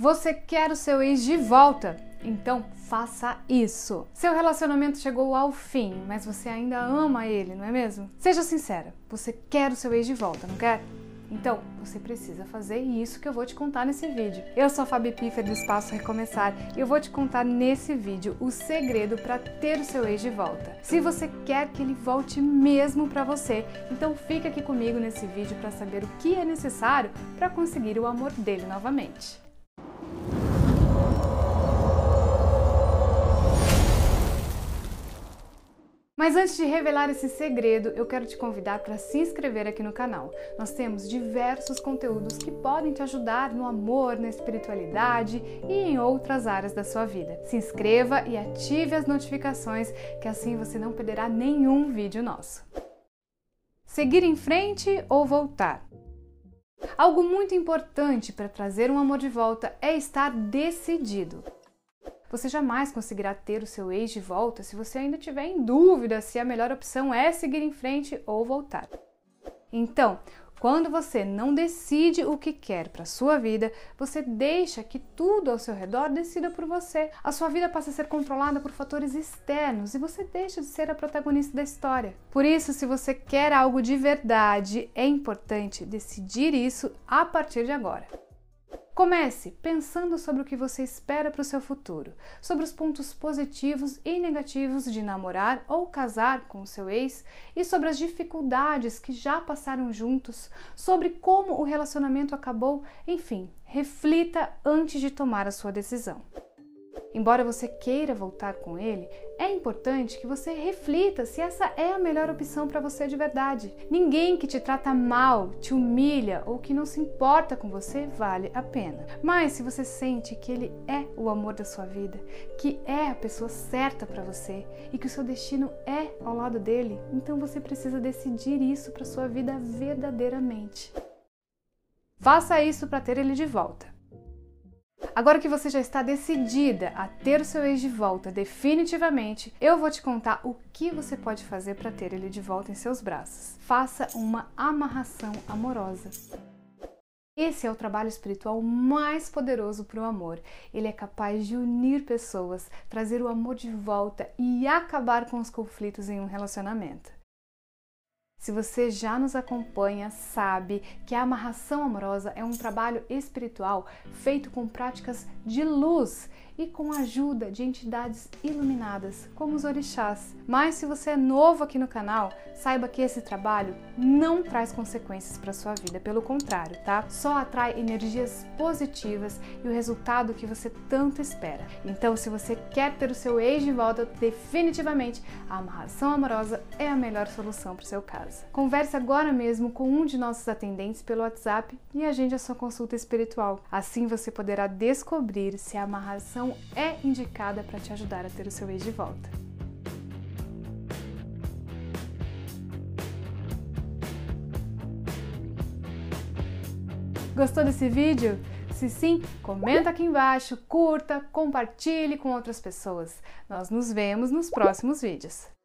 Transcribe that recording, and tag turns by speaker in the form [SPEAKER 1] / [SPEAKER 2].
[SPEAKER 1] Você quer o seu ex de volta? Então faça isso. Seu relacionamento chegou ao fim, mas você ainda ama ele, não é mesmo? Seja sincera, você quer o seu ex de volta, não quer? Então, você precisa fazer isso que eu vou te contar nesse vídeo. Eu sou a Fabi Piffer do Espaço Recomeçar e eu vou te contar nesse vídeo o segredo para ter o seu ex de volta. Se você quer que ele volte mesmo para você, então fica aqui comigo nesse vídeo para saber o que é necessário para conseguir o amor dele novamente. Mas antes de revelar esse segredo, eu quero te convidar para se inscrever aqui no canal. Nós temos diversos conteúdos que podem te ajudar no amor, na espiritualidade e em outras áreas da sua vida. Se inscreva e ative as notificações, que assim você não perderá nenhum vídeo nosso. Seguir em frente ou voltar? Algo muito importante para trazer um amor de volta é estar decidido. Você jamais conseguirá ter o seu ex de volta se você ainda tiver em dúvida se a melhor opção é seguir em frente ou voltar. Então, quando você não decide o que quer para sua vida, você deixa que tudo ao seu redor decida por você. A sua vida passa a ser controlada por fatores externos e você deixa de ser a protagonista da história. Por isso, se você quer algo de verdade, é importante decidir isso a partir de agora. Comece pensando sobre o que você espera para o seu futuro, sobre os pontos positivos e negativos de namorar ou casar com o seu ex e sobre as dificuldades que já passaram juntos, sobre como o relacionamento acabou, enfim, reflita antes de tomar a sua decisão. Embora você queira voltar com ele, é importante que você reflita se essa é a melhor opção para você de verdade. Ninguém que te trata mal, te humilha ou que não se importa com você vale a pena. Mas se você sente que ele é o amor da sua vida, que é a pessoa certa para você e que o seu destino é ao lado dele, então você precisa decidir isso para sua vida verdadeiramente. Faça isso para ter ele de volta. Agora que você já está decidida a ter o seu ex de volta definitivamente, eu vou te contar o que você pode fazer para ter ele de volta em seus braços. Faça uma amarração amorosa. Esse é o trabalho espiritual mais poderoso para o amor. Ele é capaz de unir pessoas, trazer o amor de volta e acabar com os conflitos em um relacionamento. Se você já nos acompanha, sabe que a amarração amorosa é um trabalho espiritual feito com práticas de luz e com a ajuda de entidades iluminadas, como os orixás. Mas se você é novo aqui no canal, saiba que esse trabalho não traz consequências para sua vida, pelo contrário, tá? Só atrai energias positivas e o resultado que você tanto espera. Então, se você quer ter o seu ex de volta, definitivamente a amarração amorosa é a melhor solução para o seu caso. Converse agora mesmo com um de nossos atendentes pelo WhatsApp e agende a sua consulta espiritual. Assim você poderá descobrir se a amarração é indicada para te ajudar a ter o seu ex de volta. Gostou desse vídeo? Se sim, comenta aqui embaixo, curta, compartilhe com outras pessoas. Nós nos vemos nos próximos vídeos.